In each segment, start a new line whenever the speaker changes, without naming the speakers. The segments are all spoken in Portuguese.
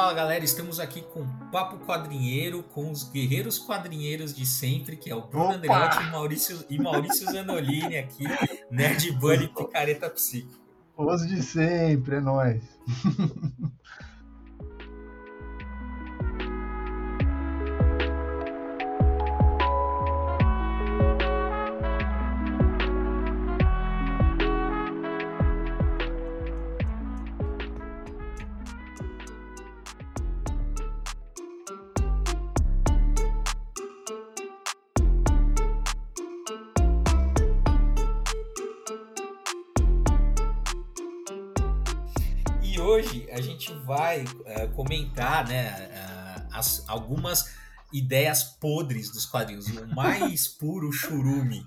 Fala galera, estamos aqui com Papo Quadrinheiro, com os guerreiros quadrinheiros de sempre, que é o Bruno Andreotti e Maurício, e Maurício Zanolini aqui, Nerd Bunny Picareta Psico.
Os de sempre, é nóis.
vai uh, comentar né, uh, as, algumas ideias podres dos quadrinhos, o mais puro churume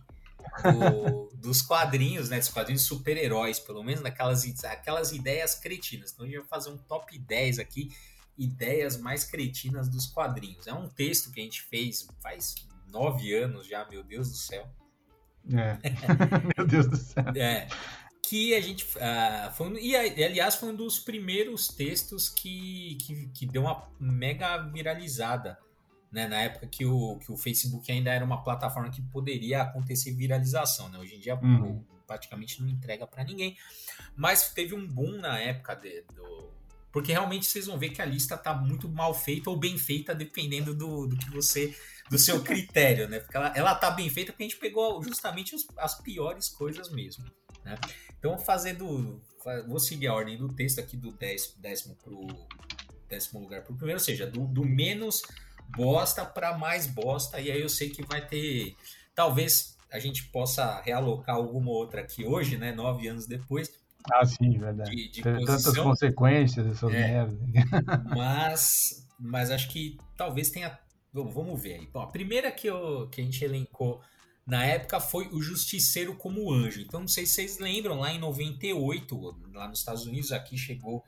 do, dos quadrinhos, né, dos quadrinhos super-heróis, pelo menos naquelas aquelas ideias cretinas. Então a gente vai fazer um top 10 aqui, ideias mais cretinas dos quadrinhos. É um texto que a gente fez faz nove anos já, meu Deus do céu.
É. meu Deus do céu.
É que a gente. Uh, foi, e, aliás, foi um dos primeiros textos que, que, que deu uma mega viralizada. Né, na época que o, que o Facebook ainda era uma plataforma que poderia acontecer viralização. Né? Hoje em dia uhum. praticamente não entrega para ninguém. Mas teve um boom na época de, do. Porque realmente vocês vão ver que a lista tá muito mal feita ou bem feita, dependendo do, do que você. do seu critério, né? Porque ela, ela tá bem feita porque a gente pegou justamente os, as piores coisas mesmo. Né? Então, fazendo. Vou seguir a ordem do texto aqui do décimo, décimo pro décimo lugar para o primeiro, ou seja, do, do menos bosta para mais bosta, e aí eu sei que vai ter. Talvez a gente possa realocar alguma outra aqui hoje, né? Nove anos depois.
Ah, sim, verdade. De, de tantas consequências essas é, merdas.
Mas, mas acho que talvez tenha. Vamos ver aí. Bom, a primeira que, eu, que a gente elencou na época foi o Justiceiro como Anjo. Então não sei se vocês lembram, lá em 98, lá nos Estados Unidos, aqui chegou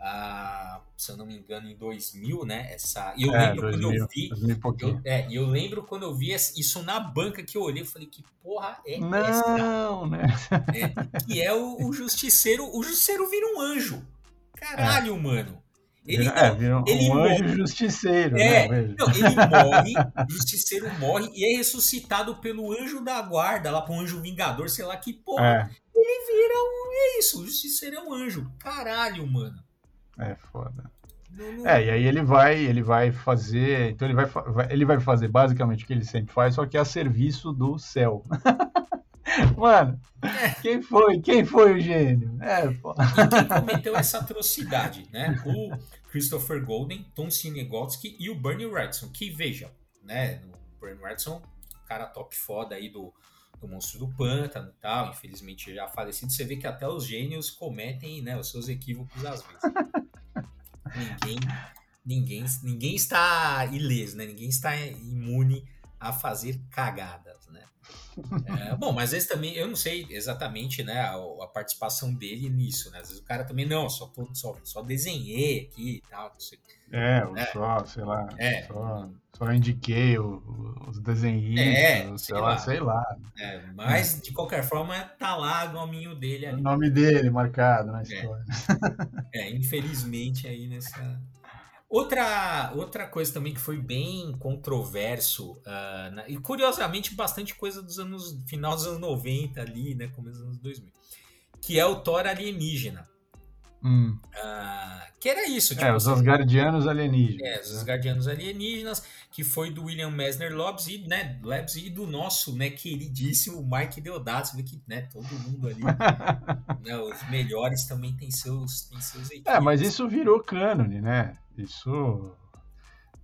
a, se eu não me engano, em 2000, né? Essa, e eu é, lembro 2000, quando eu vi. Eu, é, e eu lembro quando eu vi isso na banca que eu olhei, eu falei, que porra é
não, essa? Não, né?
É, que é o, o Justiceiro. O Justiceiro vira um anjo. Caralho, é. mano.
Ele, é, não, ele um morre. anjo justiceiro.
É, né, não, ele morre, o justiceiro morre e é ressuscitado pelo anjo da guarda, lá para um anjo vingador, sei lá que porra. É. Ele vira um. É isso, o justiceiro é um anjo. Caralho, mano.
É foda. Não, não... É, e aí ele vai, ele vai fazer. Então ele vai, ele vai fazer basicamente o que ele sempre faz, só que a serviço do céu. Mano, é. quem foi? Quem foi o gênio?
É. E quem cometeu essa atrocidade, né? O Christopher Golden, Tom Sinegotsky e o Bernie Wrightson, que veja, né? O Bernie Wrightson, cara top foda aí do, do Monstro do Pântano e tal, infelizmente já falecido, você vê que até os gênios cometem né, os seus equívocos às vezes. ninguém, ninguém, ninguém está ileso, né? Ninguém está imune a fazer cagadas, né? É, bom, mas às vezes também, eu não sei exatamente né, a, a, participação dele nisso, né? Às vezes o cara também, não, só, tô, só, só desenhei aqui e tal, não sei.
É, é. só, sei lá, é. só, só indiquei o, os desenhos, é, sei, sei lá, lá, sei lá.
É, mas, de qualquer forma, tá lá o nominho dele ali.
O nome dele marcado na é. história.
É, infelizmente aí nessa Outra, outra coisa também que foi bem controverso, uh, na, e curiosamente bastante coisa dos anos, final dos anos 90 ali, né, começo dos anos 2000, que é o Thor alienígena.
Hum.
Uh, que era isso.
Tipo, é, os Asgardianos alienígenas.
É, os Asgardianos alienígenas, que foi do William Messner Labs e, né, Labs e do nosso né, queridíssimo Mike Deodato. Você vê que né, todo mundo ali, né, os melhores também tem seus, tem seus equipes.
É, mas isso virou cânone, né? Isso,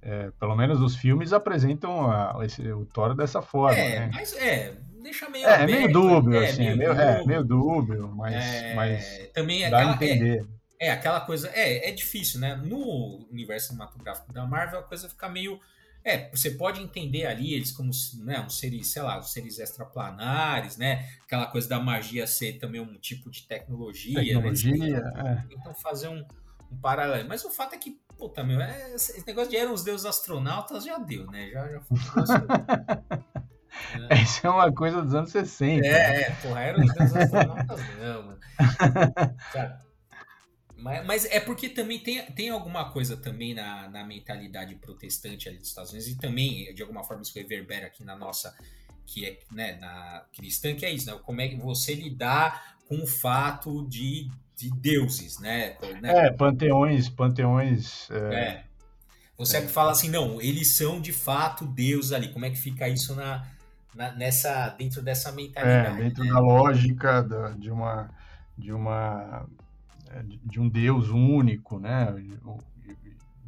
é, pelo menos os filmes apresentam a, esse, o Thor dessa forma.
É,
né?
mas é, deixa meio.
É, aberto, meio dúbio, é, assim, meio, meio, dúbio, é, meio dúbio, mas,
é,
mas
também
dá aquela, a entender.
É, é, aquela coisa. É, é difícil, né? No universo cinematográfico da Marvel, a coisa fica meio. É, você pode entender ali eles como né, um seres, sei lá, seres extraplanares, né? Aquela coisa da magia ser também um tipo de tecnologia.
Né? Tecnologia,
né? Então fazer um, um paralelo. Mas o fato é que Puta, meu, é, esse negócio de eram os deuses astronautas já deu, né? Já, já foi.
é. Isso é uma coisa dos anos 60.
É, né? é porra, eram os deuses astronautas não, mano. Cara, Mas, mas, é porque também tem, tem alguma coisa também na, na mentalidade protestante ali dos Estados Unidos e também, de alguma forma, isso reverbera aqui na nossa, que é né, na cristã, que é isso, né? Como é que você lidar com o fato de, de deuses, né?
É, panteões, panteões. É...
é. Você é. fala assim, não, eles são de fato deuses ali. Como é que fica isso na, na nessa dentro dessa mentalidade?
É, dentro né? da lógica da, de uma de uma é, de um Deus único, né?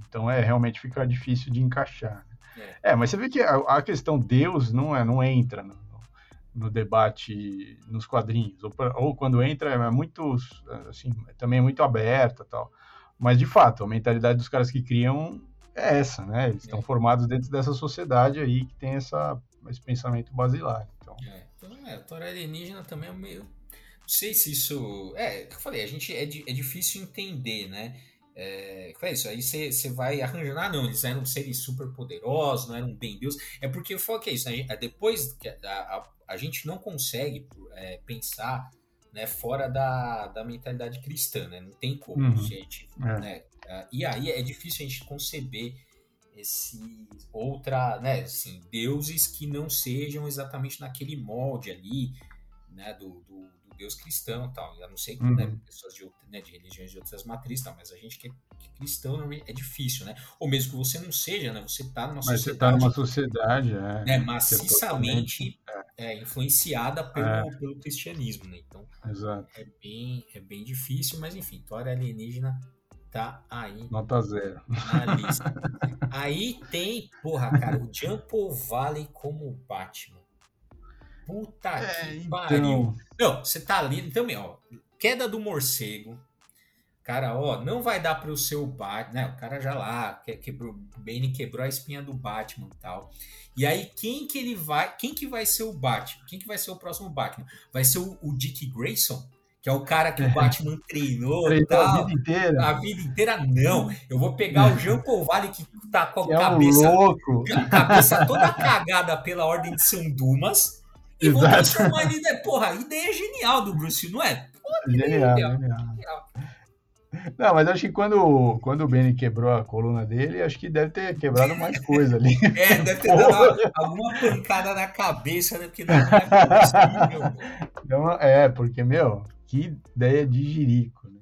Então é realmente fica difícil de encaixar. É, é mas você vê que a, a, questão Deus não é não entra no, no debate nos quadrinhos ou, ou, quando entra é muito assim também é muito aberta tal. Mas de fato a mentalidade dos caras que criam é essa, né? Eles estão é. formados dentro dessa sociedade aí que tem essa, esse pensamento basilar. Então,
é, então é, a Torá alienígena também é meio. Não sei se isso. É, que eu falei, a gente é, é difícil entender, né? É, é isso, aí você vai arranjando, ah, não, eles eram seres super poderosos, não eram bem Deus. É porque eu falo que é isso, né? É depois que a, a, a gente não consegue é, pensar né, fora da, da mentalidade cristã, né? Não tem como, uhum. gente. É. Né? Uh, e aí é difícil a gente conceber esse outra, né, assim, deuses que não sejam exatamente naquele molde ali, né, do, do, do Deus cristão tal. Eu não sei, né, uhum. né, pessoas de, né, de religiões de outras matrizes tal, mas a gente que é, que é cristão é difícil, né? Ou mesmo que você não seja, né, você está numa
mas sociedade... Mas você está numa sociedade, é.
Né, maciçamente é, influenciada pelo, é. pelo cristianismo, né? Então,
Exato.
é bem, é bem difícil, mas enfim, Tora alienígena tá aí.
Nota zero.
Na lista. aí tem, porra, cara, o Jumpo Valley como Batman. Puta é, que então... pariu. Não, você tá ali também, ó. Queda do morcego. Cara, ó, não vai dar para o seu Batman, né? O cara já lá, quebrou, o Bane quebrou a espinha do Batman e tal. E aí, quem que ele vai. Quem que vai ser o Batman? Quem que vai ser o próximo Batman? Vai ser o, o Dick Grayson? Que é o cara que o Batman treinou, treinou tal,
a vida inteira.
A vida inteira, não. Eu vou pegar o Jean Paul que tá com a
é
cabeça,
um louco.
cabeça toda cagada pela Ordem de São Dumas. E Exato. vou transformar ele. Porra, a ideia é genial do Bruce, não é?
genial, genial. genial. Não, mas acho que quando, quando o Benny quebrou a coluna dele, acho que deve ter quebrado mais coisa ali.
É, deve ter dado alguma pancada na cabeça, né? Porque não é
possível. É, porque, meu, que ideia de jirico, né?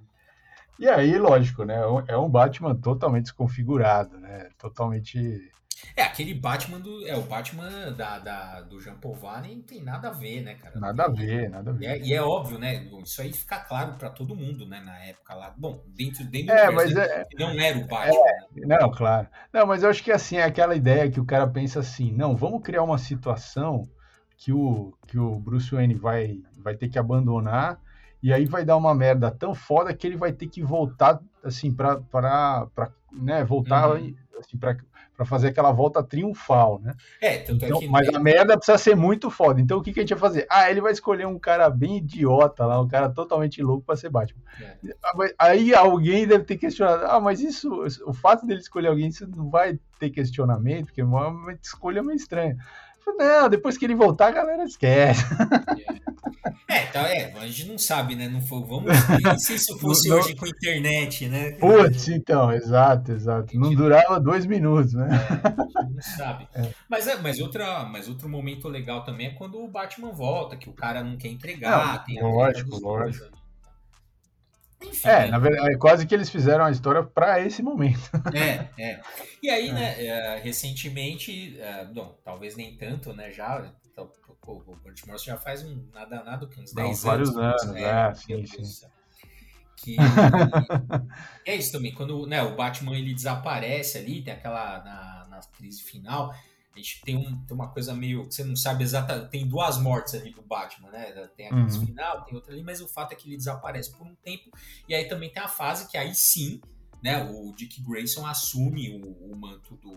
E aí, lógico, né? É um Batman totalmente desconfigurado, né? Totalmente
é, aquele Batman do. É, o Batman da, da, do Jean Paul Vane não tem nada a ver, né, cara?
Nada a ver, nada a ver.
E é, e é óbvio, né? Isso aí fica claro para todo mundo, né, na época lá. Bom, dentro, dentro
é, do mas é,
não era o Batman. É,
né? Não, claro. Não, mas eu acho que assim, é aquela ideia que o cara pensa assim, não, vamos criar uma situação que o, que o Bruce Wayne vai, vai ter que abandonar. E aí vai dar uma merda tão foda que ele vai ter que voltar, assim, para né, voltar uhum. assim, para para fazer aquela volta triunfal, né?
É, tanto
é então,
é que...
Mas a merda precisa ser muito foda. Então o que, que a gente vai fazer? Ah, ele vai escolher um cara bem idiota lá, um cara totalmente louco para ser Batman. É. Aí alguém deve ter questionado, ah, mas isso, o fato dele escolher alguém, isso não vai ter questionamento, porque é uma escolha meio estranha. Não, depois que ele voltar, a galera esquece.
É, tá, é, a gente não sabe, né? Não foi, vamos se isso fosse não, hoje com internet, né?
Putz, então, exato, exato. Não durava dois minutos, né?
É, a gente não sabe. É. Mas, é, mas, outra, mas outro momento legal também é quando o Batman volta, que o cara não quer entregar.
Não, tem lógico, lógico. Enfim, é, né? na verdade, é quase que eles fizeram a história para esse momento.
É, é. E aí, é. né, é, recentemente, é, bom, talvez nem tanto, né, já, então, o Burt Morrison já faz um nada nada uns 10 anos.
Vários anos, né, é, sim, sim.
Que é isso também, quando né, o Batman ele desaparece ali, tem aquela na, na crise final, a gente tem, um, tem uma coisa meio que você não sabe exatamente. Tem duas mortes ali do Batman, né? Tem a uhum. final, tem outra ali, mas o fato é que ele desaparece por um tempo. E aí também tem a fase que aí sim, né? O Dick Grayson assume o, o manto do,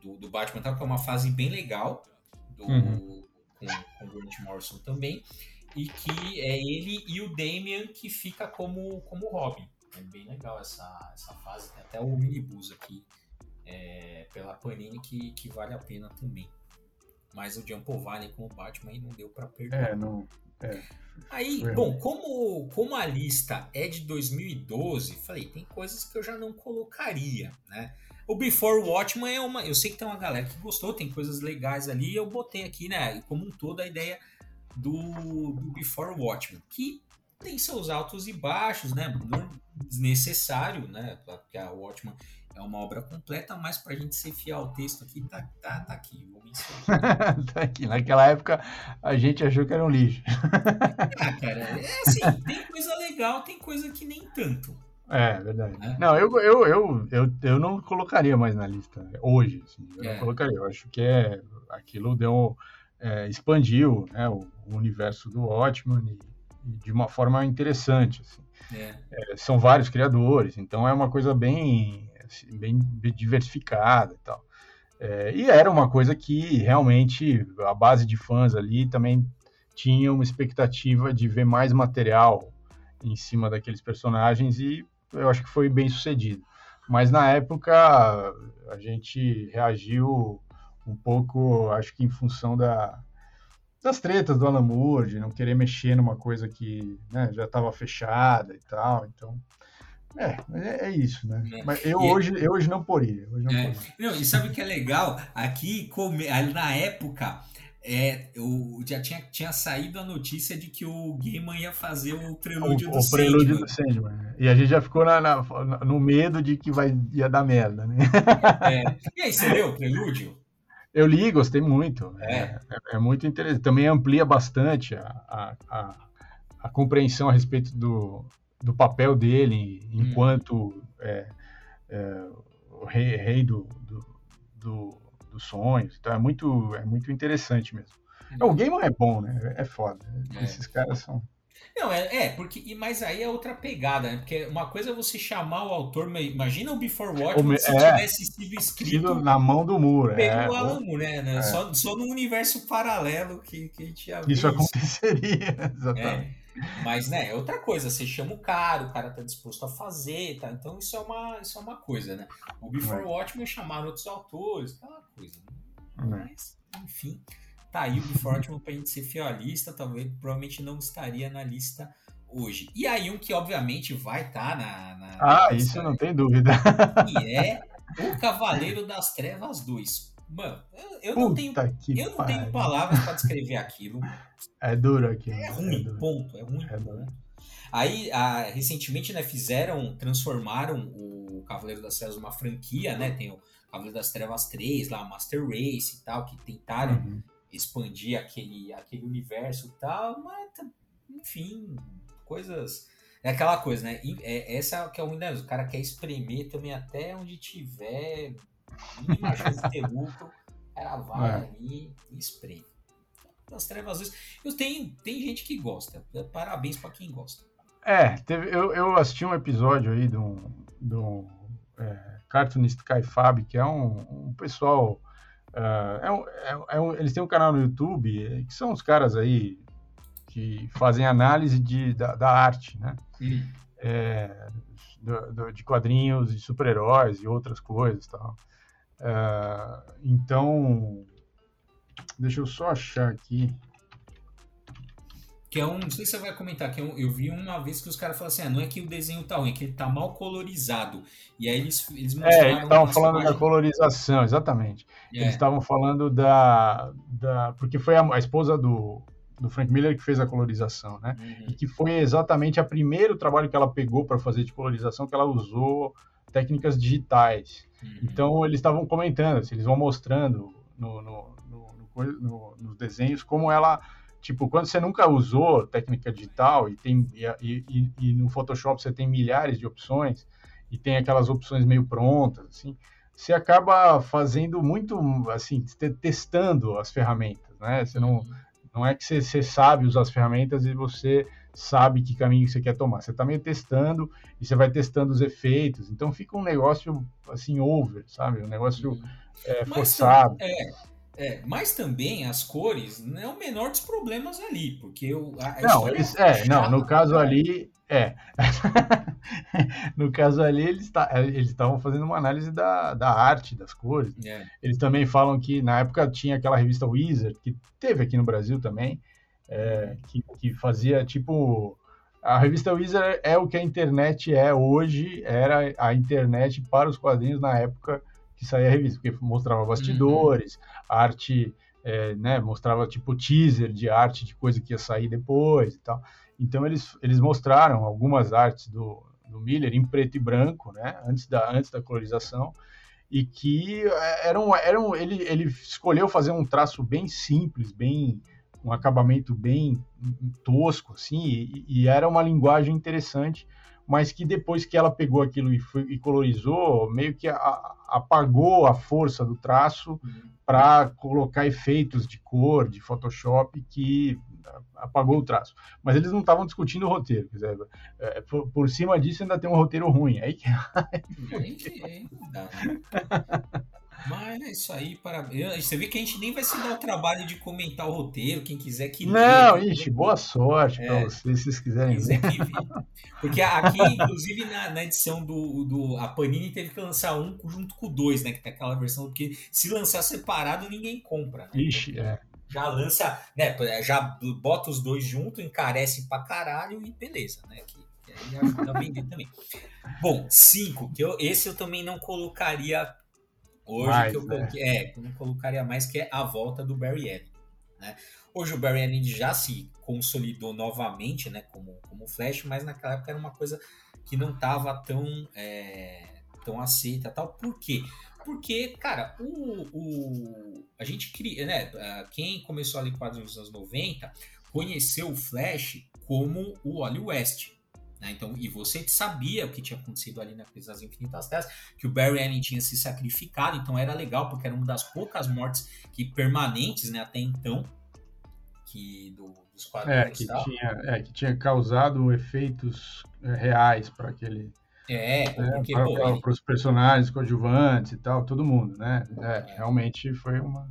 do, do, Batman, que é uma fase bem legal do, uhum. com, com o Grant Morrison também. E que é ele e o Damian que fica como, como Robin. É bem legal essa, essa fase. Tem até o minibus aqui é, pela Panini que, que vale a pena também. Mas o Jump Valley com o Batman não deu para perder.
É, não,
É. Aí, bom, como, como a lista é de 2012, falei, tem coisas que eu já não colocaria, né? O Before Watchman é uma. Eu sei que tem uma galera que gostou, tem coisas legais ali. Eu botei aqui, né? Como um todo, a ideia do, do Before Watchman, que tem seus altos e baixos, né? Desnecessário, né? Porque a Watchman é uma obra completa, mas para a gente ser fiel ao texto aqui, tá, tá, tá aqui.
tá aqui. Naquela época a gente achou que era um lixo.
ah, cara, é assim, tem coisa legal, tem coisa que nem tanto.
É, verdade. É. Não, eu, eu, eu, eu, eu não colocaria mais na lista hoje. Assim, eu é. não colocaria. Eu acho que é, aquilo deu, é, expandiu né, o, o, universo do Watchman e, e, de uma forma interessante. Assim. É. É, são vários criadores, então é uma coisa bem, bem diversificada e tal. É, e era uma coisa que realmente a base de fãs ali também tinha uma expectativa de ver mais material em cima daqueles personagens e eu acho que foi bem sucedido. Mas na época a gente reagiu um pouco, acho que em função da, das tretas do Alan Moore, de não querer mexer numa coisa que né, já estava fechada e tal. Então, é, é, é isso, né? É. Mas eu, e hoje, eu hoje não poria. Hoje não,
é. poria. Não, e sabe o que é legal? Aqui, na época, é, eu já tinha, tinha saído a notícia de que o Gaiman ia fazer o prelúdio
o,
do
o prelúdio do Sandman. E a gente já ficou na, na, no medo de que vai, ia dar merda, né?
É. E aí, você leu o prelúdio?
Eu li, gostei muito. É, é, é muito interessante. Também amplia bastante a, a, a, a, compreensão a respeito do, do papel dele enquanto hum. é, é, o rei, rei do, do, do dos sonhos. Então é muito, é muito interessante mesmo. Uhum. O game é bom, né? É foda. É. Esses caras são.
Não, é, é, porque. Mas aí é outra pegada, né? Porque uma coisa é você chamar o autor. Imagina o Before Watchmen se é, tivesse sido escrito.
Na mão do muro.
Pelo é, Alamo, né? né? É. Só, só no universo paralelo que, que a gente
ia Isso aconteceria,
exatamente. Mas, né, é outra coisa, você chama o cara, o cara tá disposto a fazer, tá? Então isso é uma, isso é uma coisa, né? O Before é. Watchmen chamaram outros autores, aquela coisa. Né? É. Mas, enfim, tá aí o Before Watchmen pra gente ser fielista, talvez, provavelmente não estaria na lista hoje. E aí um que obviamente vai estar tá na, na,
Ah, na isso não tem dúvida.
Que é o Cavaleiro das Trevas 2. Mano, eu, eu não, tenho, eu não tenho palavras para descrever aquilo.
É duro aqui.
É ruim, é ponto. É ruim, é ponto. Aí, a, recentemente, né, fizeram, transformaram o Cavaleiro das Trevas numa franquia, né? Tem o Cavaleiro das Trevas 3, lá, Master Race e tal, que tentaram uhum. expandir aquele, aquele universo e tal, mas, enfim, coisas... É aquela coisa, né? E é, essa que é o o cara quer espremer também até onde tiver mínima chance de lucro, ela vai é. ali e espreme. Das trevas azuis. Eu tenho, tem gente que gosta. Parabéns para quem gosta.
É, teve, eu, eu assisti um episódio aí do, do é, Cartoonist Kai Fab, que é um, um pessoal. Uh, é um, é, é um, eles têm um canal no YouTube, que são os caras aí que fazem análise de, da, da arte, né? Hum. É, do, do, de quadrinhos, de super-heróis e outras coisas tal. Uh, então, deixa eu só achar aqui.
Que é um, não sei se você vai comentar, que é um, eu vi uma vez que os caras falaram assim, ah, não é que o desenho tá ruim, é que ele tá mal colorizado. E aí eles, eles
mostraram... É, eles estavam falando da colorização, exatamente. É. Eles estavam falando da, da... Porque foi a, a, esposa do, do Frank Miller que fez a colorização, né? Uhum. E que foi exatamente o primeiro trabalho que ela pegou para fazer de colorização, que ela usou técnicas digitais. Uhum. Então eles estavam comentando, assim, eles vão mostrando no, no, no, nos desenhos como ela, tipo, quando você nunca usou técnica digital e tem e, e, e, no Photoshop você tem milhares de opções e tem aquelas opções meio prontas, assim, você acaba fazendo muito, assim, testando as ferramentas, né? Você não, uhum. não é que você, você sabe usar as ferramentas e você sabe que caminho você quer tomar. Você está meio testando e você vai testando os efeitos. Então fica um negócio assim over, sabe? Um negócio uhum. é, forçado.
é, é, mas também as cores não é o menor dos problemas ali, porque o,
a, a não, eles, é, é não, no caso ali é. no caso ali eles tá, estavam fazendo uma análise da, da arte das cores. É. Eles também falam que na época tinha aquela revista Wizard que teve aqui no Brasil também é, que, que fazia tipo a revista Wizard é o que a internet é hoje, era a internet para os quadrinhos na época que saía a revista, porque mostrava bastidores, uhum. Arte, é, né, mostrava tipo teaser de arte de coisa que ia sair depois e tal. Então eles, eles mostraram algumas artes do, do Miller em preto e branco, né, antes da, antes da colorização, e que eram, eram ele, ele escolheu fazer um traço bem simples, bem um acabamento bem tosco, assim, e, e, era uma linguagem interessante, mas que depois que ela pegou aquilo e, foi, e colorizou, meio que a, apagou a força do traço uhum. para colocar efeitos de cor, de Photoshop, que apagou o traço. Mas eles não estavam discutindo o roteiro, quer dizer, é, por, por, cima disso ainda tem um roteiro ruim. Aí que...
Mas é isso aí, para Você vê que a gente nem vai se dar o trabalho de comentar o roteiro, quem quiser que
Não, leia, ixi, boa sorte é, para vocês, se vocês quiserem
quiser ver. Porque aqui, inclusive, na, na, edição do, do. A Panini teve que lançar um junto com o dois, né? Que tem aquela versão, porque se lançar separado, ninguém compra. Né?
Ixi, então, é.
Já lança, né? Já bota os dois junto, encarece pra caralho e beleza, né? Que, que aí ajuda a vender também. Bom, cinco, que eu, esse eu também não colocaria Hoje mais, que eu né? coloquei, é, eu colocaria mais que é a volta do Barry Allen. Né? Hoje o Barry Allen já se consolidou novamente né, como, como Flash, mas naquela época era uma coisa que não estava tão, é, tão aceita tal. Por quê? Porque, cara, o, o, a gente cria, né? Quem começou ali quadrinhos nos anos 90 conheceu o Flash como o Wally West. Né? Então, e você sabia o que tinha acontecido ali na Crise das Infinitas Terras, que o Barry Allen tinha se sacrificado, então era legal, porque era uma das poucas mortes que permanentes né, até então, que do, dos
quadrinhos. É, que, tinha, é, que tinha causado efeitos é, reais para aquele.
É,
porque, para, ele... os personagens coadjuvantes e tal, todo mundo, né? É, é. Realmente foi uma.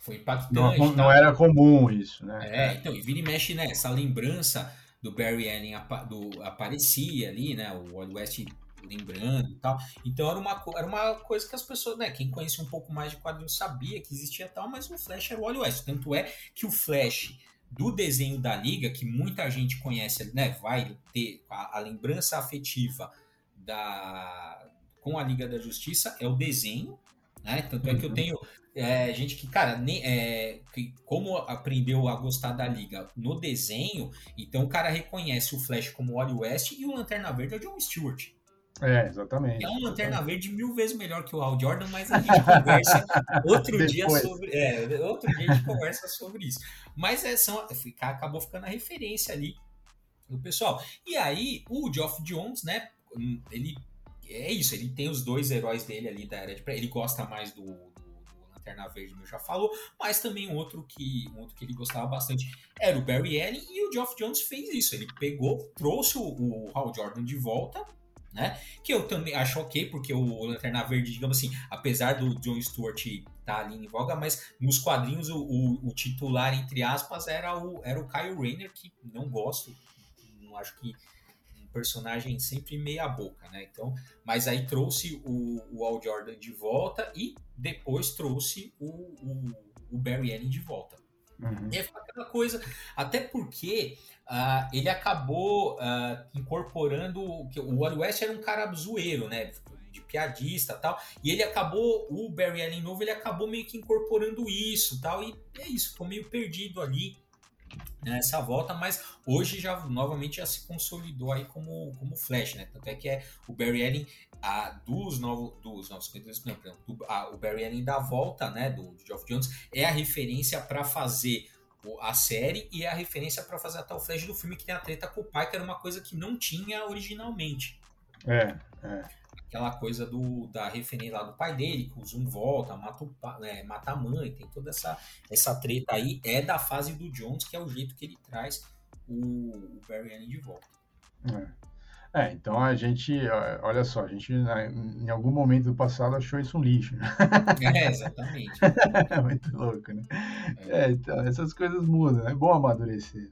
Foi impactante.
Não, não tá? era comum isso, né?
É, então, e vira e mexe, né? Essa lembrança do Barry Allen do, aparecia ali, né? O Wild West lembrando e tal. Então era uma, era uma coisa que as pessoas, né? Quem conhecia um pouco mais de quadrinhos sabia que existia tal, mas o Flash era o Wild West. Tanto é que o Flash do desenho da Liga, que muita gente conhece, né? Vai ter a, a lembrança afetiva da com a Liga da Justiça é o desenho, né? Tanto é que eu uhum. tenho é, gente que, cara, nem, é, que como aprendeu a gostar da liga no desenho, então o cara reconhece o Flash como o Wally West e o Lanterna Verde é o John Stewart.
É, exatamente.
É um Lanterna Verde mil vezes melhor que o Al Jordan, mas a gente conversa outro dia sobre. É, outro dia a gente conversa sobre isso. Mas é, são, acabou ficando a referência ali do pessoal. E aí, o Geoff Jones, né? Ele. É isso, ele tem os dois heróis dele ali da era de. Ele gosta mais do, Lanterna Verde, meu já falou, mas também um outro que, um outro que ele gostava bastante era o Barry Allen, e o Geoff Jones fez isso. Ele pegou, trouxe o, o Hal Jordan de volta, né? Que eu também acho ok, porque o Lanterna Verde, digamos assim, apesar do John Stewart estar tá ali em voga, mas nos quadrinhos o, o, o, titular, entre aspas, era o, era o Kyle Rayner, que não gosto, não acho que personagem sempre meia boca, né? Então, mas aí trouxe o, o Al Jordan de volta e depois trouxe o, o, o Barry Allen de volta. Uhum. E aquela coisa, até porque uh, ele acabou uh, incorporando que o Wally West era um cara zoeiro, né? De piadista tal. E ele acabou, o Barry Allen novo, ele acabou meio que incorporando isso tal. E é isso, ficou meio perdido ali nessa volta, mas hoje já novamente já se consolidou aí como, como Flash, né? Tanto é que é o Barry Allen a, dos novos dos novos 52, não, do, a, o Barry Allen da volta, né, do, do Geoff Jones é a referência para fazer a série e é a referência para fazer até o Flash do filme que tem a treta com o pai, que era uma coisa que não tinha originalmente.
É, é
aquela coisa do, da referência lá do pai dele, que o Zoom volta, mata, o, é, mata a mãe, tem toda essa, essa treta aí, é da fase do Jones, que é o jeito que ele traz o, o Barry Allen de volta.
É. é. então a gente, olha só, a gente né, em algum momento do passado achou isso um lixo. Né?
É, exatamente.
Muito louco, né? É. é. então, essas coisas mudam, é bom amadurecer.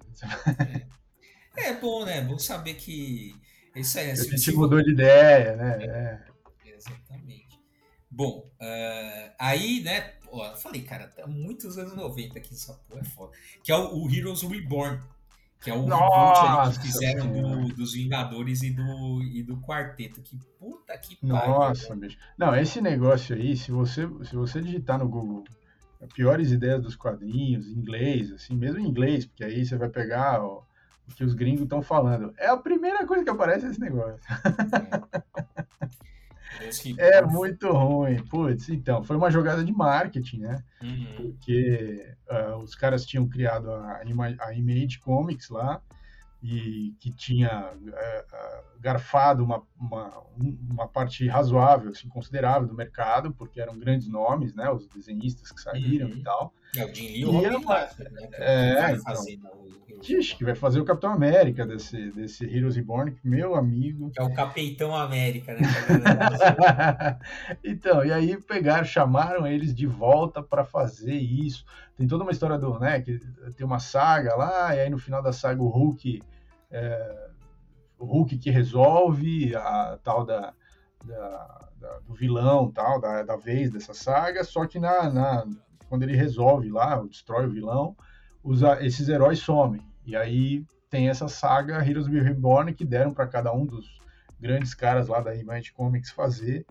É, é bom, né? É bom saber que isso aí.
A gente mudou de ideia, né? É.
Exatamente. Bom, uh, aí, né, ó, eu falei, cara, tá muitos anos 90 aqui, essa porra é foda. Que é o, o Heroes Reborn, que é o reboot que fizeram do, dos Vingadores e do, e do Quarteto. Que puta que
pariu. Nossa, bicho. Não, esse negócio aí, se você, se você digitar no Google piores ideias dos quadrinhos, em inglês, assim, mesmo em inglês, porque aí você vai pegar ó, que os gringos estão falando. É a primeira coisa que aparece esse negócio. É, é muito ruim. Putz, então, foi uma jogada de marketing, né? Uhum. Porque uh, os caras tinham criado a, a Image Comics lá, e que tinha uh, garfado uma, uma, uma, parte razoável, assim, considerável do mercado, porque eram grandes nomes, né, os desenhistas que saíram uhum. e tal.
É, o Jim Lee e o Robin
né, é, vai então, fazer que vai fazer o Capitão América desse, desse Heroes Reborn, meu amigo.
É o Capitão América, né?
então, e aí pegaram, chamaram eles de volta para fazer isso. Tem toda uma história do, né, que tem uma saga lá, e aí no final da saga o Hulk é, o Hulk que resolve a tal da, da, da do vilão, tal, da, da vez dessa saga, só que na, na, quando ele resolve lá, destrói o vilão, usa, esses heróis somem. E aí tem essa saga Heroes Be Reborn que deram para cada um dos grandes caras lá da Image Comics fazer.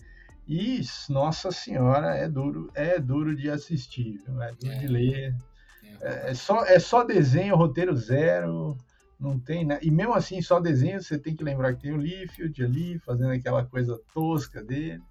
E, nossa senhora, é duro, é duro de assistir, é duro é, de ler. É, é, só, é só desenho, roteiro zero não tem, né? E mesmo assim, só desenho, você tem que lembrar que tem o Liefeld ali, fazendo aquela coisa tosca dele.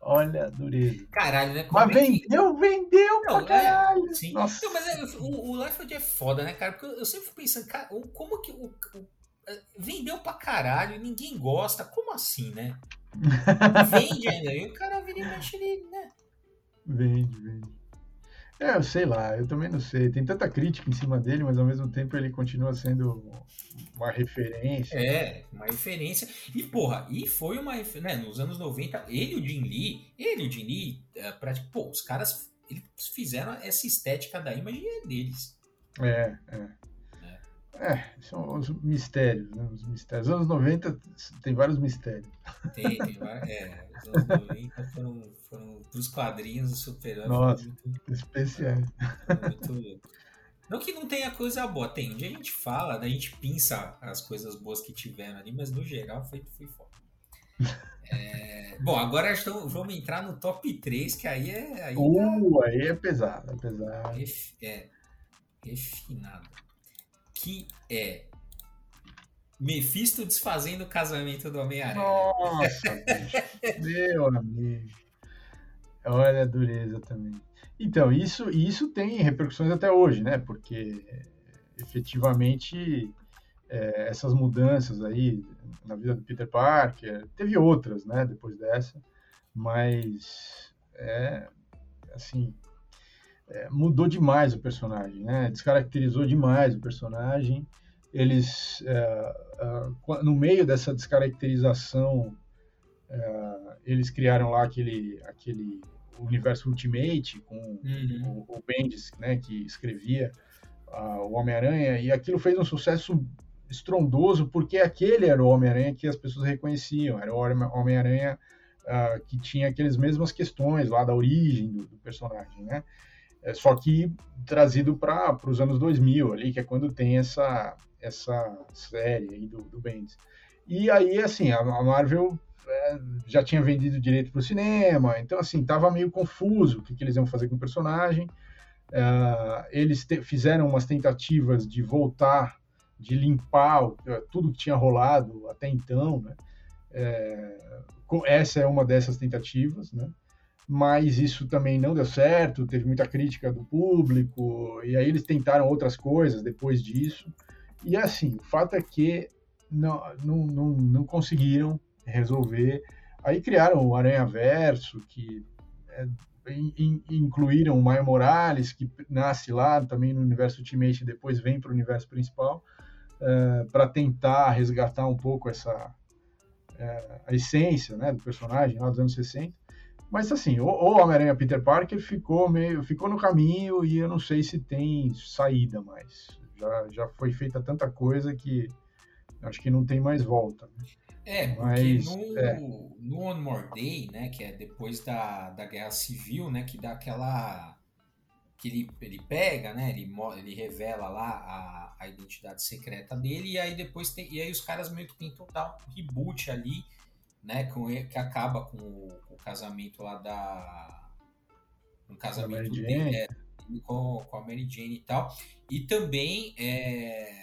Olha, dureza.
Caralho, né?
Como mas é vendeu, que... vendeu não, pra é, caralho.
É, sim. Nossa. Não, mas é, o, o Liefeld é foda, né, cara? Porque eu, sempre fico pensando, cara, como que o, o, é, vendeu pra caralho, ninguém gosta, como assim, né? Vende ainda, e o cara vira e mexe ali, né?
Vende, vende. É, eu sei lá, eu também não sei. Tem tanta crítica em cima dele, mas ao mesmo tempo ele continua sendo uma referência.
É, uma referência. E, porra, e foi uma né, nos anos 90, ele e o Jim Lee, ele e o Jim Lee, é, pra, pô, os caras eles fizeram essa estética da imagem deles.
É, é. É, são os mistérios, né? Os mistérios. Os anos 90 tem vários mistérios.
Tem, tem vários. É, os anos 90 foram, foram dos quadrinhos dos super
Nossa, muito, especiais.
Muito Não que não tenha coisa boa, tem. Onde a gente fala, né, a gente pinça as coisas boas que tiveram ali, mas no geral foi, foi foda. É, bom, agora estamos, vamos entrar no top 3, que aí é. Aí,
uh, tá... aí é pesado, é pesado.
Ref, é, refinado que é Mephisto desfazendo o casamento do Homem-Aranha.
Nossa, meu amigo. Olha a dureza também. Então, isso, isso tem repercussões até hoje, né? Porque efetivamente é, essas mudanças aí na vida do Peter Parker, teve outras, né? Depois dessa, mas é assim é, mudou demais o personagem, né? Descaracterizou demais o personagem. Eles, é, é, no meio dessa descaracterização, é, eles criaram lá aquele, aquele universo Ultimate com uhum. o, o Bendis, né? Que escrevia o Homem-Aranha e aquilo fez um sucesso estrondoso porque aquele era o Homem-Aranha que as pessoas reconheciam, era o Homem-Aranha uh, que tinha aquelas mesmas questões lá da origem do, do personagem, né? É, só que trazido para os anos 2000 ali, que é quando tem essa, essa série aí do, do Bendis. E aí, assim, a, a Marvel é, já tinha vendido direito para o cinema, então, assim, tava meio confuso o que, que eles iam fazer com o personagem. Uh, eles te, fizeram umas tentativas de voltar, de limpar tudo que tinha rolado até então, né? É, essa é uma dessas tentativas, né? Mas isso também não deu certo, teve muita crítica do público, e aí eles tentaram outras coisas depois disso. E assim, o fato é que não, não, não, não conseguiram resolver. Aí criaram o Aranha Verso, que é, in, incluíram o Maio Morales, que nasce lá também no universo Ultimate e depois vem para o universo principal, é, para tentar resgatar um pouco essa é, a essência né, do personagem lá dos anos 60. Mas assim, o, o Homem-Aranha Peter Parker ficou meio, ficou no caminho e eu não sei se tem saída mais. Já, já foi feita tanta coisa que Acho que não tem mais volta. Né?
É, porque Mas, no, é. no One More Day, né, que é depois da, da Guerra Civil, né, que dá aquela que ele, ele pega, né? Ele, ele revela lá a, a identidade secreta dele, e aí depois tem. E aí os caras meio que tentam dar um reboot ali, né? Com, que acaba com o, o casamento lá da. Um casamento dele, é, com, com a Mary Jane e tal. E também é,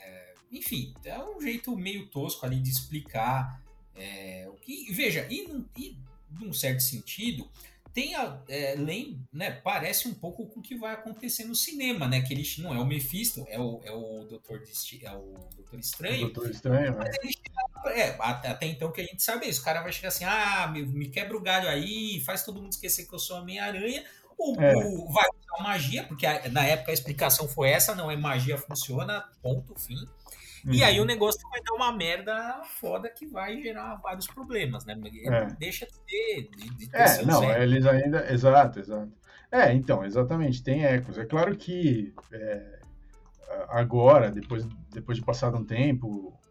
enfim, é um jeito meio tosco ali de explicar é, o que. Veja, e, e num certo sentido tem a, é, lem, né, parece um pouco com o que vai acontecer no cinema, né? Que ele não é o Mephisto, é o, é o Doutor, é o Doutor Estranho.
O Doutor Estranho,
mas ele chega, é, até, até, então que a gente sabe é isso. O cara vai chegar assim, ah, me, me quebra o galho aí, faz todo mundo esquecer que eu sou Homem-Aranha. Ou, é. ou vai usar magia, porque a, na época a explicação foi essa, não é magia, funciona, ponto, fim. Uhum. E aí o uhum. negócio vai dar uma merda foda que vai gerar vários problemas, né? É. Deixa de ter. De, de ter
é, não, certo. eles ainda. Exato, exato. É, então, exatamente, tem ecos. É claro que é, agora, depois, depois de passado um tempo é,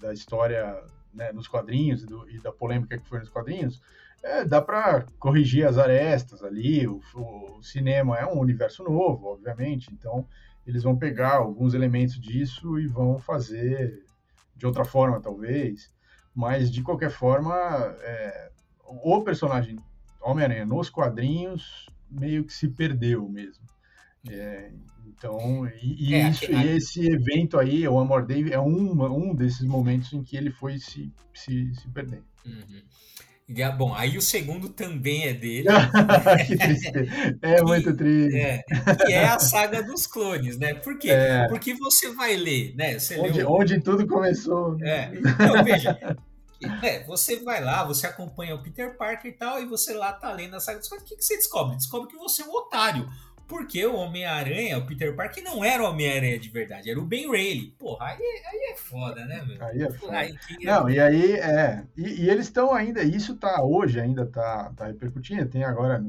da história né, nos quadrinhos do, e da polêmica que foi nos quadrinhos, é, dá para corrigir as arestas ali. O, o, cinema é um universo novo, obviamente, então eles vão pegar alguns elementos disso e vão fazer de outra forma, talvez. Mas, de qualquer forma, é, o personagem Homem-Aranha nos quadrinhos meio que se perdeu mesmo. É, então, e, e é, isso, e esse evento aí, o Amor Dave, é um, um desses momentos em que ele foi se, se, se perdendo.
Uhum. Bom, aí o segundo também é dele.
que. É que, muito triste.
É, que é a saga dos clones, né? Por quê? É. Porque você vai ler, né? Você
onde, leu... onde tudo começou.
É. Então, veja. É, você vai lá, você acompanha o Peter Parker e tal, e você lá tá lendo a saga dos clones. O que, que você descobre? Descobre que você é um otário. Porque o Homem-Aranha, o Peter Parker, não era o Homem-Aranha de verdade, era o Ben Reilly. Porra, aí, aí é foda, né, meu?
Aí é foda. Aí, que... Não, e aí, é. E, e eles estão ainda, isso tá hoje, ainda tá, tá repercutindo. Tem agora,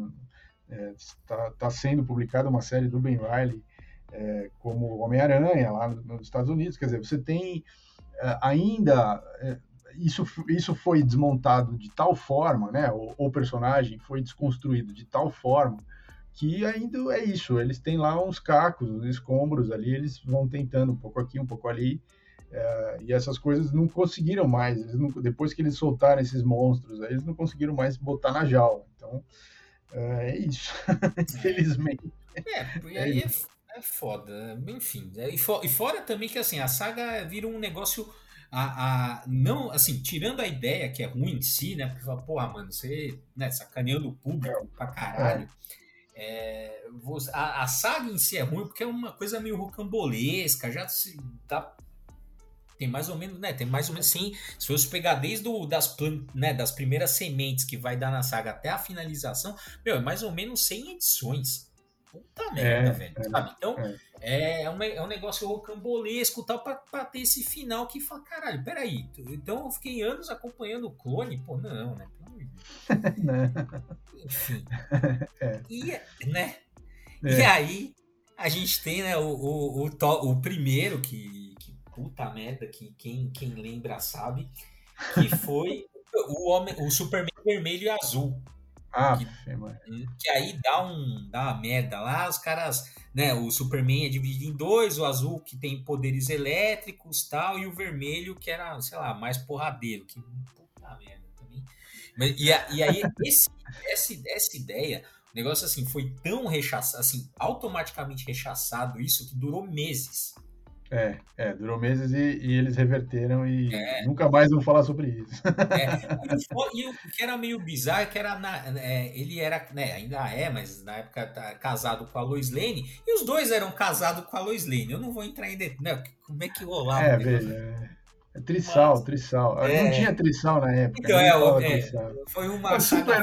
é, tá, tá sendo publicada uma série do Ben Reilly é, como Homem-Aranha lá nos Estados Unidos. Quer dizer, você tem é, ainda. É, isso, isso foi desmontado de tal forma, né? O, o personagem foi desconstruído de tal forma que ainda é isso, eles têm lá uns cacos, uns escombros ali, eles vão tentando um pouco aqui, um pouco ali, é, e essas coisas não conseguiram mais, não, depois que eles soltaram esses monstros, eles não conseguiram mais botar na jaula, então é, é isso, infelizmente.
É, e aí é, é, foda, enfim, e, for, e fora também que assim, a saga vira um negócio a, a, não, assim, tirando a ideia que é ruim em si, né? Porque fala, porra, mano, você, né, sacaneando o público pra caralho. É. É, a, a, saga em si é ruim porque é uma coisa meio rocambolesca, já se tem mais ou menos, né? Tem mais ou menos sim. Se fosse pegar desde do, das, né, das primeiras sementes que vai dar na saga até a finalização, meu, é mais ou menos 100 edições. Puta merda, é, velho. É, então, é. É, é, um, é um negócio rocambolesco tal, pra, pra ter esse final que fala, caralho, peraí. Então eu fiquei anos acompanhando o clone, pô, não, né? Enfim. É. E, né? É. e aí, a gente tem né, o, o, o, o primeiro, que, que puta merda, que quem, quem lembra sabe, que foi o, homem, o Superman vermelho e azul.
Ah,
que, que, aí dá um dá uma merda lá, os caras, né, o Superman é dividido em dois, o azul que tem poderes elétricos, tal, e o vermelho que era, sei lá, mais porradeiro, que puta merda também. Mas, e, e aí esse, essa, essa ideia, o negócio assim foi tão rechaçado, assim, automaticamente rechaçado isso que durou meses.
É, é, durou meses e, e eles reverteram e é. nunca mais vão falar sobre isso.
É, e, o que era meio bizarro é que era na, é, ele era, né, ainda é, mas na época tá casado com a Lois Lane, e os dois eram casados com a Lois Lane. Eu não vou entrar em detalhes, né, como é que rolava.
É, veja, é. É trissal, Mas, trissal. É... Não tinha trissal na época.
Então, é, o, é, foi uma.
O super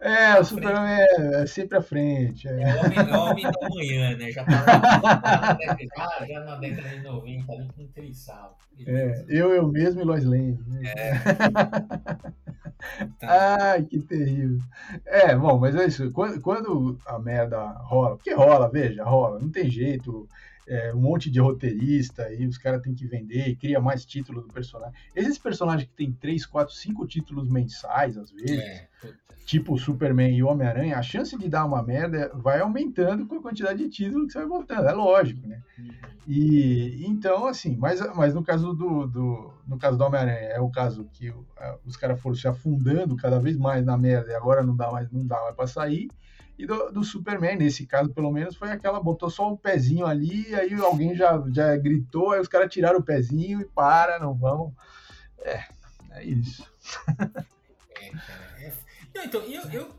é, o super é, é, sempre à frente.
É, é homem, é homem da manhã, né? Já, tava, já, já na década de 90, ali com trissal.
É, eu, eu mesmo e Lois Lane. Né? É. tá. Ai, que terrível. É, bom, mas é isso. Quando, quando a merda rola, porque rola, veja, rola, não tem jeito. É, um monte de roteirista e os caras têm que vender e cria mais títulos do personagem. Esses personagens que tem três, quatro, cinco títulos mensais, às vezes, é. tipo Superman e Homem-Aranha, a chance de dar uma merda vai aumentando com a quantidade de títulos que você vai botando, é lógico, né? E então, assim, mas, mas no caso do, do no caso do Homem-Aranha, é o caso que os caras foram se afundando cada vez mais na merda e agora não dá mais, não dá mais pra sair. E do, do, Superman, nesse caso, pelo menos, foi aquela, botou só o pezinho ali, aí alguém já, já gritou, aí os caras tiraram o pezinho e para, não vamos. É, é isso.
é, cara, é... Não, então, eu, eu,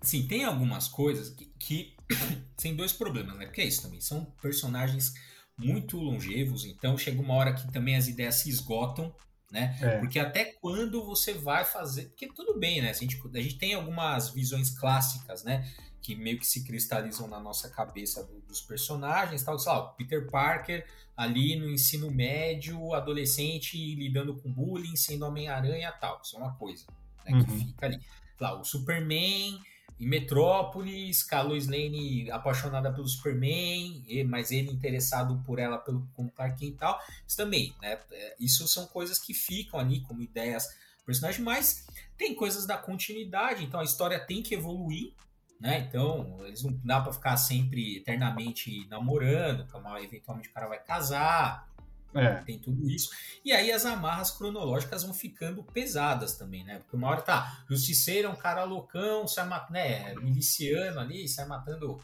sim, tem algumas coisas que, que tem dois problemas, né? Porque é isso também, são personagens muito longevos, então chega uma hora que também as ideias se esgotam, né? É. Porque até quando você vai fazer. Porque tudo bem, né? A gente, a gente tem algumas visões clássicas, né? Que meio que se cristalizam na nossa cabeça do, dos personagens, tal, sei lá, Peter Parker ali no ensino médio, adolescente, lidando com bullying, sendo Homem-Aranha tal, isso é uma coisa né, uhum. que fica ali. Lá, o Superman em Metrópolis, a Lois Lane apaixonada pelo Superman, mas ele interessado por ela pelo como Clark Kent e tal, isso também, né? É, isso são coisas que ficam ali como ideias personagem, mas tem coisas da continuidade, então a história tem que evoluir, né? Então, eles não dá para ficar sempre eternamente namorando, que eventualmente o cara vai casar. É. Tem tudo isso. E aí as amarras cronológicas vão ficando pesadas também, né? Porque uma hora tá, justiceiro é um cara loucão, sai né, miliciano ali, sai matando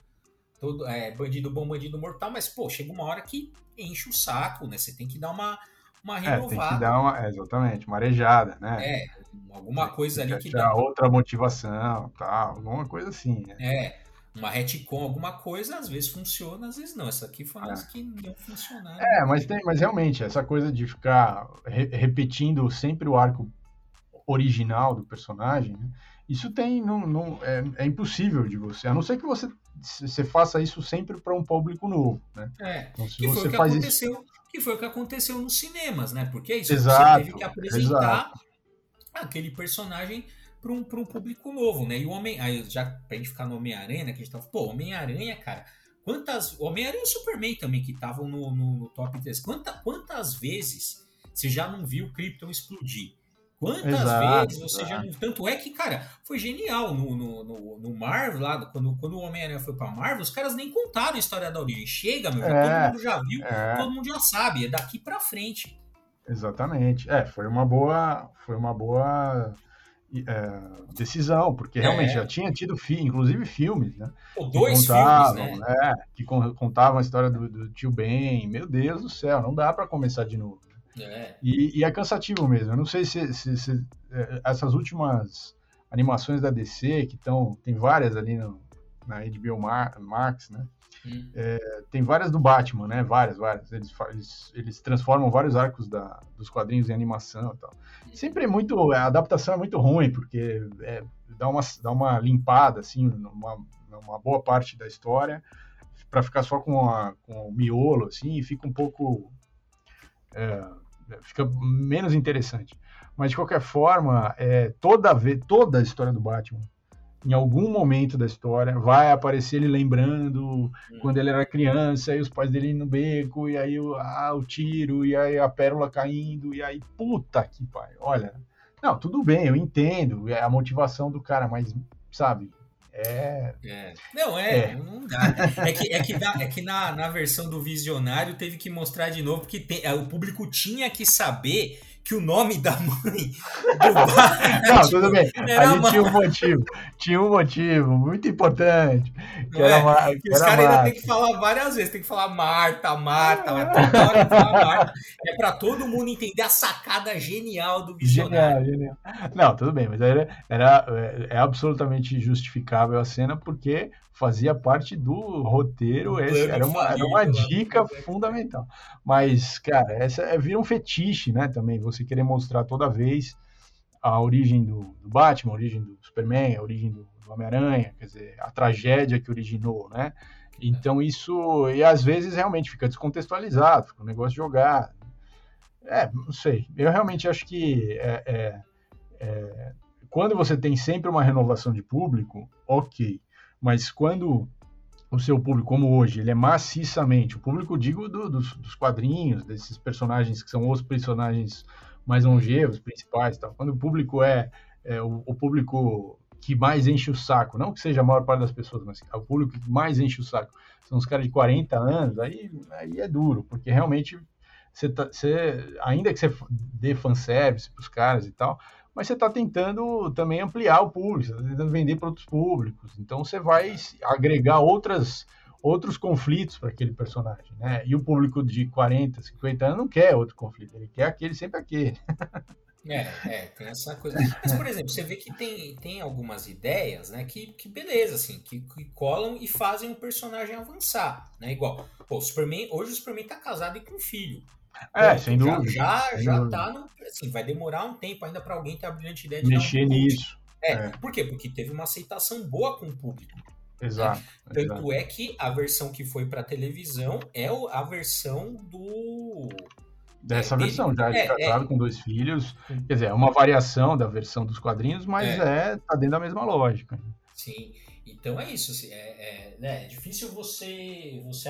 todo é, bandido bom, bandido mortal, mas pô, chega uma hora que enche o saco, né? Você tem que dar uma uma renovada.
É, tem que dar uma, é, exatamente, uma arejada, né?
É, alguma coisa ali que
dá. outra motivação, tal, alguma coisa assim. Né?
É, uma retcon, alguma coisa, às vezes funciona, às vezes não. Essa aqui foi uma é. que não funcionaram.
É, mas, tem, mas realmente, essa coisa de ficar re repetindo sempre o arco original do personagem, né? isso tem, não, não, é, é, impossível de você, a não ser que você, você faça isso sempre para um público novo, né?
É, então, se que você foi o que faz aconteceu, isso... que foi o que aconteceu nos cinemas, né? Porque é isso, exato, você teve que apresentar exato aquele personagem para um, um público novo, né? E o Homem. Aí, já pra gente ficar no Homem-Aranha, né? Que a gente tava. Pô, Homem-Aranha, cara. Quantas. Homem-Aranha e Superman também, que estavam no, no, no, top 3. Quanta, quantas vezes você já não viu o Krypton explodir? Quantas exato, vezes você exato. já não. Tanto é que, cara, foi genial no, no, no, no Marvel, lá, quando, quando o Homem-Aranha foi pra Marvel, os caras nem contaram a história da origem. Chega, meu, é, todo mundo já viu, é. todo mundo já sabe, é daqui pra frente.
Exatamente. É, foi uma boa, foi uma boa é, decisão, porque é. realmente já tinha tido, fi, inclusive filmes, né?
Pô, dois contavam, filmes, né?
né? Que contavam a história do, do, tio Ben. Meu Deus do céu, não dá para começar de novo. É. E, e, é cansativo mesmo. Eu não sei se, se, se é, essas últimas animações da DC, que estão, tem várias ali no, na HBO Max, né? Hum. É, tem várias do Batman, né? Várias, várias. Eles, eles, eles transformam vários arcos da, dos quadrinhos em animação e tal. Sempre é muito. A adaptação é muito ruim, porque é, dá, uma, dá uma limpada, assim, uma, uma boa parte da história, para ficar só com, a, com o miolo, assim, e fica um pouco. É, fica menos interessante. Mas, de qualquer forma, é, toda, vez, toda a história do Batman em algum momento da história, vai aparecer ele lembrando hum. quando ele era criança, e os pais dele no beco, e aí o, ah, o tiro, e aí a pérola caindo, e aí, puta que pai, olha. Não, tudo bem, eu entendo, é a motivação do cara, mas, sabe, é...
é. Não, é, é, não dá. É que, é que, dá, é que na, na versão do Visionário teve que mostrar de novo, porque tem, o público tinha que saber que o nome da mãe do
bar, Não, tudo bem. Ali tinha um motivo. Tinha um motivo muito importante. Que era
é? uma, que os caras ainda tem que falar várias vezes. Tem que falar Marta, Marta, toda falar Marta. É para todo mundo entender a sacada genial do visionário. Genial,
genial. Não, tudo bem, mas era, era, é absolutamente justificável a cena porque fazia parte do roteiro, esse, era uma, era uma dica fundamental. Mas, cara, essa é, vira um fetiche, né, também, você querer mostrar toda vez a origem do, do Batman, a origem do Superman, a origem do, do Homem-Aranha, quer dizer, a tragédia que originou, né? Então isso, e às vezes realmente fica descontextualizado, fica um negócio jogado. É, não sei. Eu realmente acho que é, é, é, quando você tem sempre uma renovação de público, ok. Mas quando o seu público, como hoje, ele é maciçamente, o público, digo, do, dos, dos, quadrinhos, desses personagens que são os personagens mais longevos, principais, tal. quando o público é, é o, o, público que mais enche o saco, não que seja a maior parte das pessoas, mas é o público que mais enche o saco, são os caras de 40 anos, aí, aí é duro, porque realmente você, tá, você ainda que você dê fanservice para os caras e tal, mas você está tentando também ampliar o público, você está tentando vender para outros públicos. Então você vai agregar outras, outros conflitos para aquele personagem, né? E o público de 40, 50 anos não quer outro conflito, ele quer aquele, sempre aquele.
É, é, tem essa coisa. Mas, por exemplo, você vê que tem, tem algumas ideias, né, que, que beleza, assim, que, que colam e fazem o personagem avançar, né? Igual, pô, o Superman, hoje o Superman tá casado e com um filho.
É, sem dúvida.
Já, já
dúvida.
tá no. Assim, vai demorar um tempo ainda para alguém ter a brilhante ideia
de mexer um nisso.
É, é, por quê? Porque teve uma aceitação boa com o público.
Exato. Né?
Tanto
exato.
é que a versão que foi para televisão é a versão do.
Dessa é, versão, já é, casado é, com dois filhos. Quer dizer, é uma variação da versão dos quadrinhos, mas é, tá dentro da mesma lógica.
Sim. Então é isso. Assim, é, é, é difícil você. você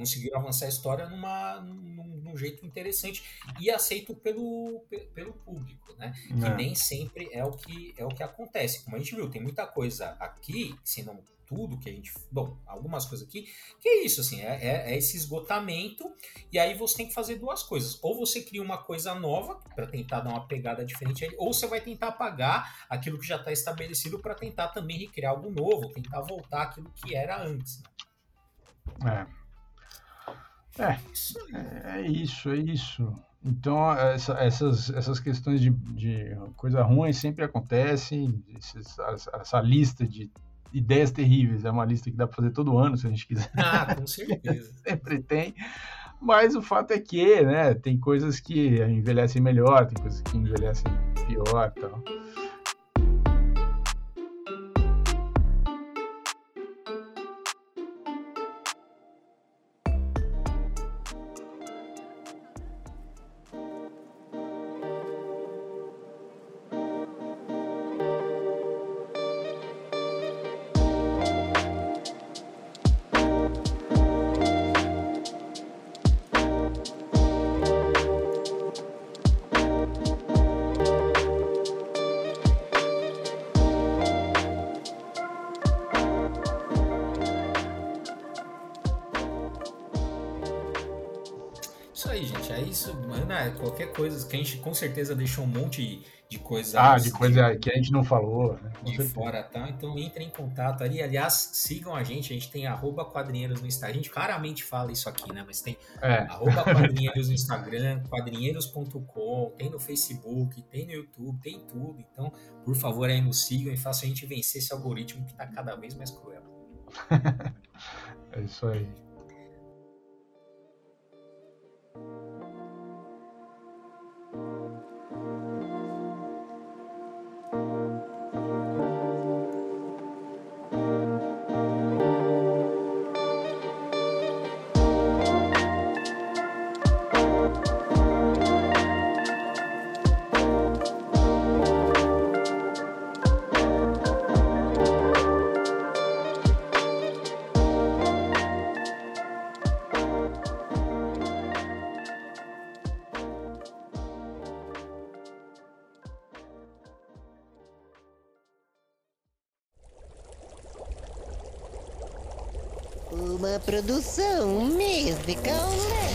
é, conseguiram avançar a história numa, num, num, jeito interessante e aceito pelo, pelo público, né? É. Que nem sempre é o que é o que acontece. Como a gente viu, tem muita coisa aqui, se não tudo que a gente. Bom, algumas coisas aqui, que é isso, assim, é, é, é esse esgotamento, e aí você tem que fazer duas coisas. Ou você cria uma coisa nova para tentar dar uma pegada diferente, ou você vai tentar apagar aquilo que já está estabelecido para tentar também recriar algo novo, tentar voltar aquilo que era antes.
Né? É. É, é isso, é isso. Então, essa, essas, essas questões de, de coisa ruim sempre acontecem. Essa, essa, lista de ideias terríveis é uma lista que dá para fazer todo ano, se a gente quiser.
Ah, com certeza.
sempre tem. Mas o fato é que, né, tem coisas que envelhecem melhor, tem coisas que envelhecem pior e tal.
qualquer coisa que a gente com certeza deixou um monte de coisas.
Ah, de coisa que a gente não falou. Né?
De certeza. fora, tá? Então entrem em contato ali. Aliás, sigam a gente. A gente tem arroba quadrinheiros no Instagram. A gente claramente fala isso aqui, né? Mas tem é. quadrinheiros no Instagram, quadrinheiros.com, tem no Facebook, tem no YouTube, tem tudo. Então, por favor, aí nos sigam e façam a gente vencer esse algoritmo que tá cada vez mais cruel.
é isso aí.
Produção musical.